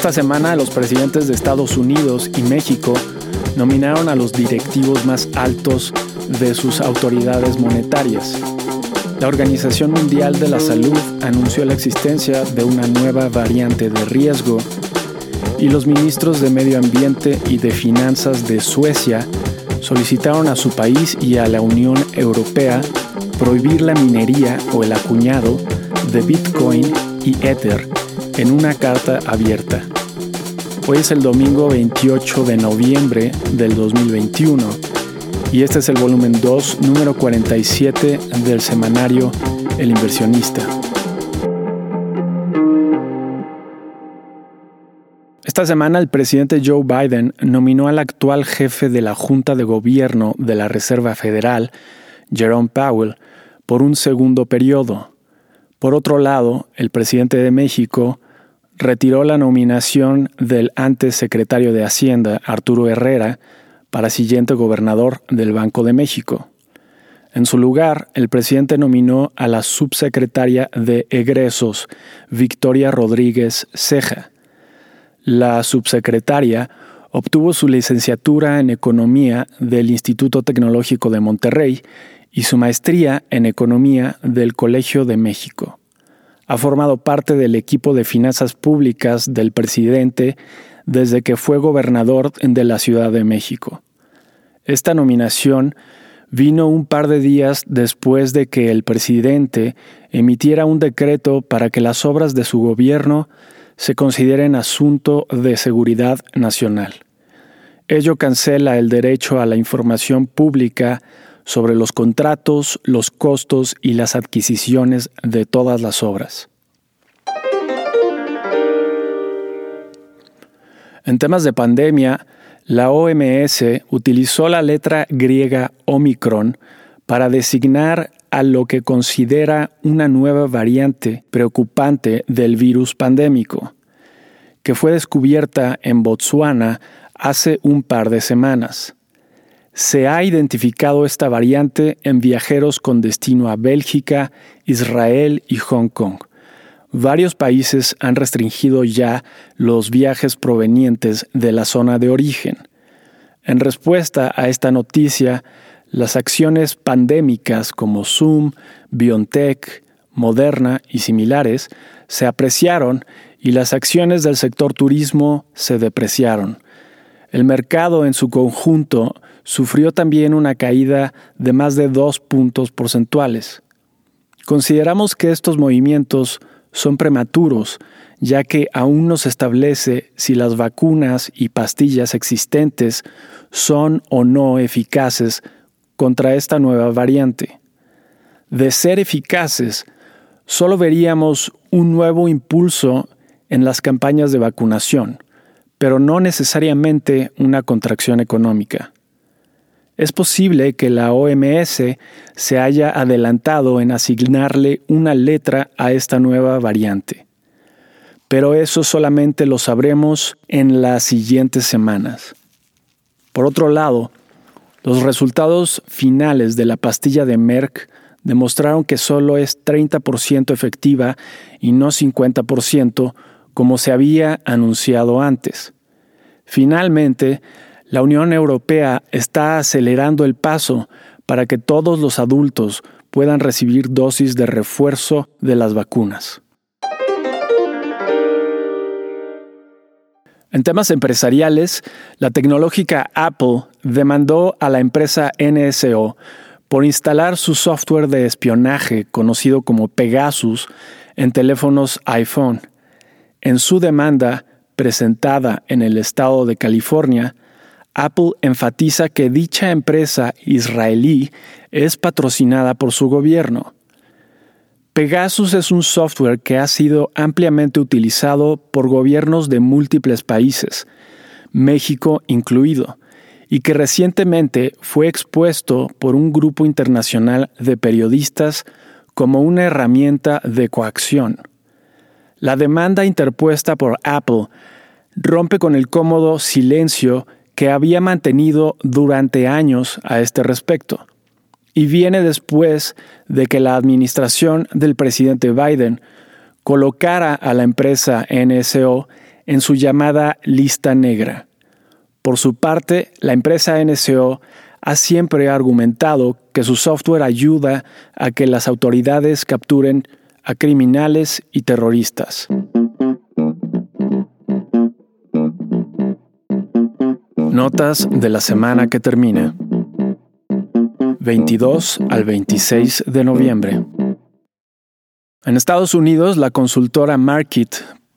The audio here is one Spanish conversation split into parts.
Esta semana los presidentes de Estados Unidos y México nominaron a los directivos más altos de sus autoridades monetarias. La Organización Mundial de la Salud anunció la existencia de una nueva variante de riesgo y los ministros de Medio Ambiente y de Finanzas de Suecia solicitaron a su país y a la Unión Europea prohibir la minería o el acuñado de Bitcoin y Ether en una carta abierta. Hoy es el domingo 28 de noviembre del 2021 y este es el volumen 2, número 47 del semanario El inversionista. Esta semana el presidente Joe Biden nominó al actual jefe de la Junta de Gobierno de la Reserva Federal, Jerome Powell, por un segundo periodo. Por otro lado, el presidente de México retiró la nominación del antes secretario de Hacienda, Arturo Herrera, para siguiente gobernador del Banco de México. En su lugar, el presidente nominó a la subsecretaria de Egresos, Victoria Rodríguez Ceja. La subsecretaria obtuvo su licenciatura en Economía del Instituto Tecnológico de Monterrey y su maestría en Economía del Colegio de México. Ha formado parte del equipo de finanzas públicas del presidente desde que fue gobernador de la Ciudad de México. Esta nominación vino un par de días después de que el presidente emitiera un decreto para que las obras de su gobierno se consideren asunto de seguridad nacional. Ello cancela el derecho a la información pública sobre los contratos, los costos y las adquisiciones de todas las obras. En temas de pandemia, la OMS utilizó la letra griega Omicron para designar a lo que considera una nueva variante preocupante del virus pandémico, que fue descubierta en Botsuana hace un par de semanas. Se ha identificado esta variante en viajeros con destino a Bélgica, Israel y Hong Kong. Varios países han restringido ya los viajes provenientes de la zona de origen. En respuesta a esta noticia, las acciones pandémicas como Zoom, BioNTech, Moderna y similares se apreciaron y las acciones del sector turismo se depreciaron. El mercado en su conjunto sufrió también una caída de más de dos puntos porcentuales. Consideramos que estos movimientos son prematuros, ya que aún no se establece si las vacunas y pastillas existentes son o no eficaces contra esta nueva variante. De ser eficaces, solo veríamos un nuevo impulso en las campañas de vacunación, pero no necesariamente una contracción económica. Es posible que la OMS se haya adelantado en asignarle una letra a esta nueva variante, pero eso solamente lo sabremos en las siguientes semanas. Por otro lado, los resultados finales de la pastilla de Merck demostraron que solo es 30% efectiva y no 50% como se había anunciado antes. Finalmente, la Unión Europea está acelerando el paso para que todos los adultos puedan recibir dosis de refuerzo de las vacunas. En temas empresariales, la tecnológica Apple demandó a la empresa NSO por instalar su software de espionaje conocido como Pegasus en teléfonos iPhone. En su demanda, presentada en el estado de California, Apple enfatiza que dicha empresa israelí es patrocinada por su gobierno. Pegasus es un software que ha sido ampliamente utilizado por gobiernos de múltiples países, México incluido, y que recientemente fue expuesto por un grupo internacional de periodistas como una herramienta de coacción. La demanda interpuesta por Apple rompe con el cómodo silencio que había mantenido durante años a este respecto y viene después de que la administración del presidente Biden colocara a la empresa NSO en su llamada lista negra. Por su parte, la empresa NSO ha siempre argumentado que su software ayuda a que las autoridades capturen a criminales y terroristas. Notas de la semana que termina. 22 al 26 de noviembre. En Estados Unidos, la consultora Market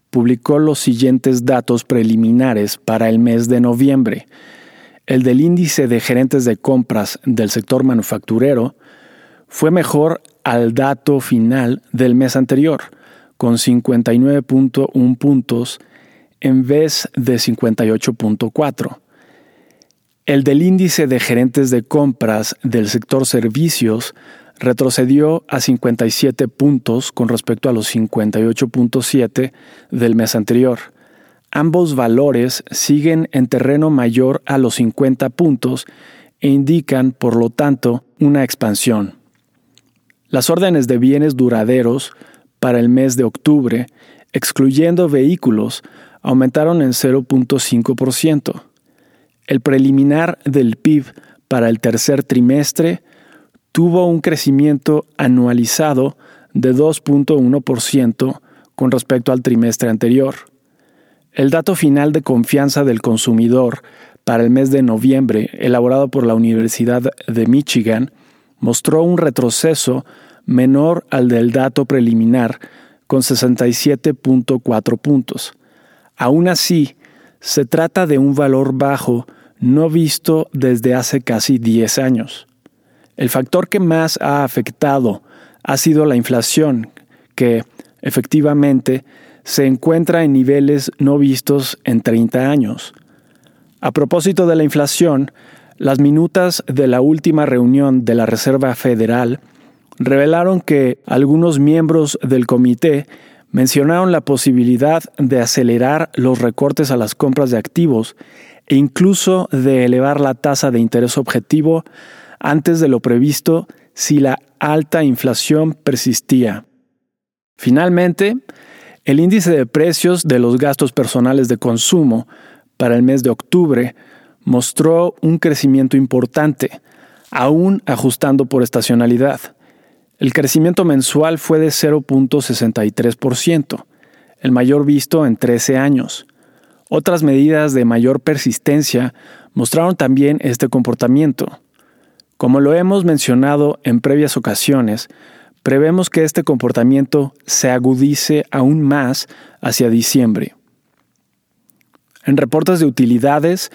publicó los siguientes datos preliminares para el mes de noviembre. El del índice de gerentes de compras del sector manufacturero fue mejor al dato final del mes anterior, con 59.1 puntos en vez de 58.4. El del índice de gerentes de compras del sector servicios retrocedió a 57 puntos con respecto a los 58.7 del mes anterior. Ambos valores siguen en terreno mayor a los 50 puntos e indican, por lo tanto, una expansión. Las órdenes de bienes duraderos para el mes de octubre, excluyendo vehículos, aumentaron en 0.5%. El preliminar del PIB para el tercer trimestre tuvo un crecimiento anualizado de 2.1% con respecto al trimestre anterior. El dato final de confianza del consumidor para el mes de noviembre, elaborado por la Universidad de Michigan, mostró un retroceso menor al del dato preliminar, con 67.4 puntos. Aún así, se trata de un valor bajo no visto desde hace casi 10 años. El factor que más ha afectado ha sido la inflación, que, efectivamente, se encuentra en niveles no vistos en 30 años. A propósito de la inflación, las minutas de la última reunión de la Reserva Federal revelaron que algunos miembros del comité mencionaron la posibilidad de acelerar los recortes a las compras de activos e incluso de elevar la tasa de interés objetivo antes de lo previsto si la alta inflación persistía. Finalmente, el índice de precios de los gastos personales de consumo para el mes de octubre mostró un crecimiento importante, aún ajustando por estacionalidad. El crecimiento mensual fue de 0.63%, el mayor visto en 13 años. Otras medidas de mayor persistencia mostraron también este comportamiento. Como lo hemos mencionado en previas ocasiones, prevemos que este comportamiento se agudice aún más hacia diciembre. En reportes de utilidades,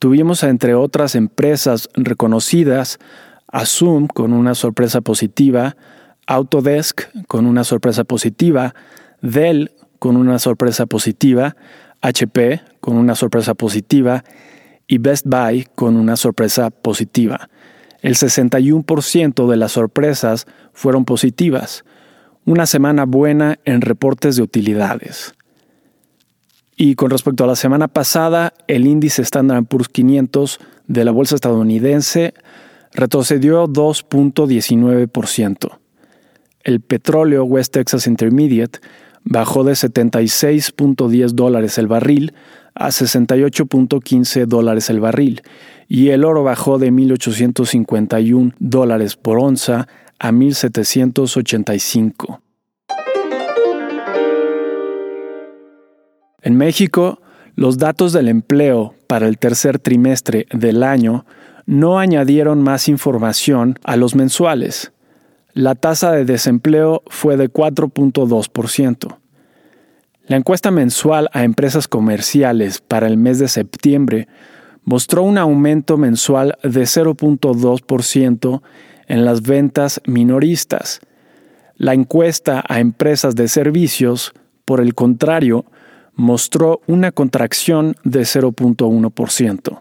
tuvimos entre otras empresas reconocidas a Zoom con una sorpresa positiva, Autodesk con una sorpresa positiva, Dell con una sorpresa positiva, HP con una sorpresa positiva y Best Buy con una sorpresa positiva. El 61% de las sorpresas fueron positivas. Una semana buena en reportes de utilidades. Y con respecto a la semana pasada, el índice Standard Poor's 500 de la bolsa estadounidense retrocedió 2.19%. El petróleo West Texas Intermediate bajó de 76.10 dólares el barril a 68.15 dólares el barril y el oro bajó de 1.851 dólares por onza a 1.785. En México, los datos del empleo para el tercer trimestre del año no añadieron más información a los mensuales. La tasa de desempleo fue de 4.2%. La encuesta mensual a empresas comerciales para el mes de septiembre mostró un aumento mensual de 0.2% en las ventas minoristas. La encuesta a empresas de servicios, por el contrario, mostró una contracción de 0.1%.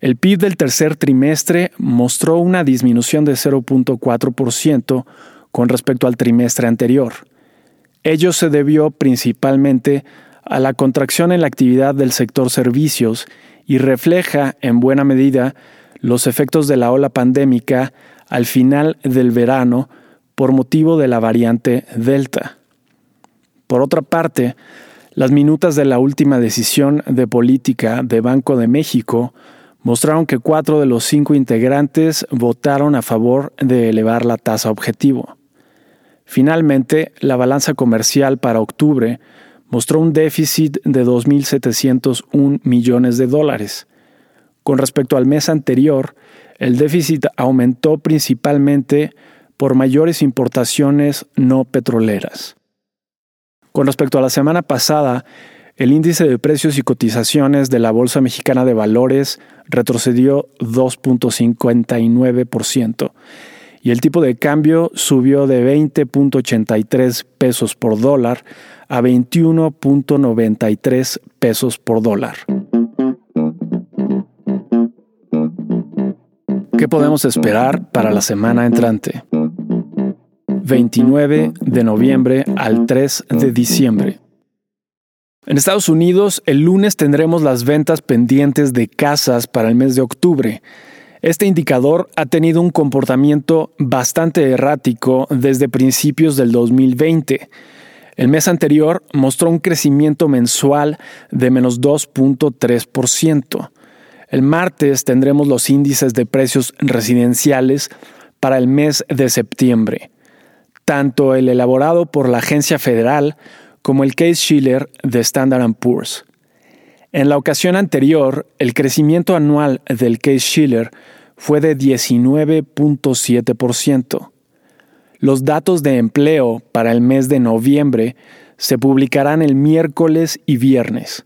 El PIB del tercer trimestre mostró una disminución de 0.4% con respecto al trimestre anterior. Ello se debió principalmente a la contracción en la actividad del sector servicios y refleja en buena medida los efectos de la ola pandémica al final del verano por motivo de la variante Delta. Por otra parte, Las minutas de la última decisión de política de Banco de México mostraron que cuatro de los cinco integrantes votaron a favor de elevar la tasa objetivo. Finalmente, la balanza comercial para octubre mostró un déficit de 2.701 millones de dólares. Con respecto al mes anterior, el déficit aumentó principalmente por mayores importaciones no petroleras. Con respecto a la semana pasada, el índice de precios y cotizaciones de la Bolsa Mexicana de Valores retrocedió 2.59% y el tipo de cambio subió de 20.83 pesos por dólar a 21.93 pesos por dólar. ¿Qué podemos esperar para la semana entrante? 29 de noviembre al 3 de diciembre. En Estados Unidos, el lunes tendremos las ventas pendientes de casas para el mes de octubre. Este indicador ha tenido un comportamiento bastante errático desde principios del 2020. El mes anterior mostró un crecimiento mensual de menos 2.3%. El martes tendremos los índices de precios residenciales para el mes de septiembre. Tanto el elaborado por la agencia federal como el Case Schiller de Standard Poor's. En la ocasión anterior, el crecimiento anual del Case Schiller fue de 19.7%. Los datos de empleo para el mes de noviembre se publicarán el miércoles y viernes.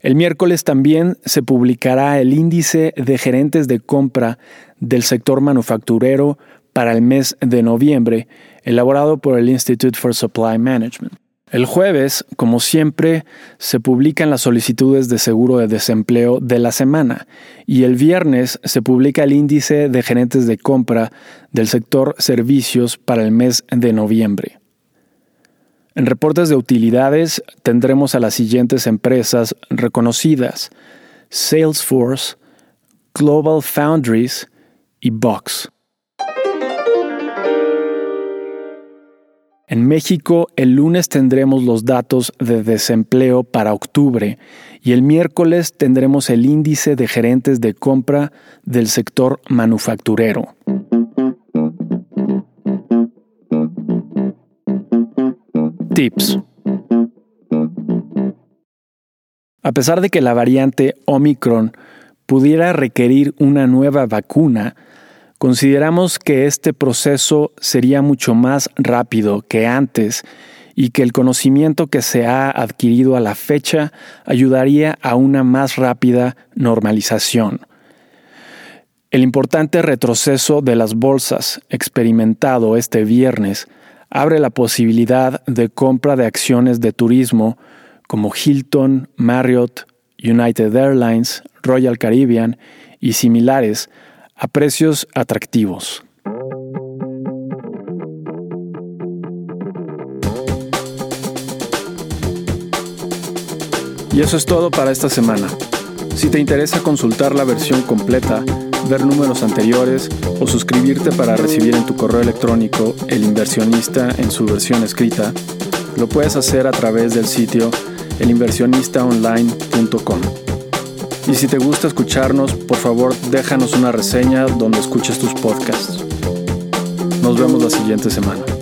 El miércoles también se publicará el índice de gerentes de compra del sector manufacturero para el mes de noviembre, elaborado por el Institute for Supply Management. El jueves, como siempre, se publican las solicitudes de seguro de desempleo de la semana y el viernes se publica el índice de gerentes de compra del sector servicios para el mes de noviembre. En reportes de utilidades tendremos a las siguientes empresas reconocidas: Salesforce, Global Foundries y Box. En México, el lunes tendremos los datos de desempleo para octubre y el miércoles tendremos el índice de gerentes de compra del sector manufacturero. Tips. A pesar de que la variante Omicron pudiera requerir una nueva vacuna, Consideramos que este proceso sería mucho más rápido que antes y que el conocimiento que se ha adquirido a la fecha ayudaría a una más rápida normalización. El importante retroceso de las bolsas experimentado este viernes abre la posibilidad de compra de acciones de turismo como Hilton, Marriott, United Airlines, Royal Caribbean y similares a precios atractivos. Y eso es todo para esta semana. Si te interesa consultar la versión completa, ver números anteriores o suscribirte para recibir en tu correo electrónico El inversionista en su versión escrita, lo puedes hacer a través del sitio elinversionistaonline.com. Y si te gusta escucharnos, por favor déjanos una reseña donde escuches tus podcasts. Nos vemos la siguiente semana.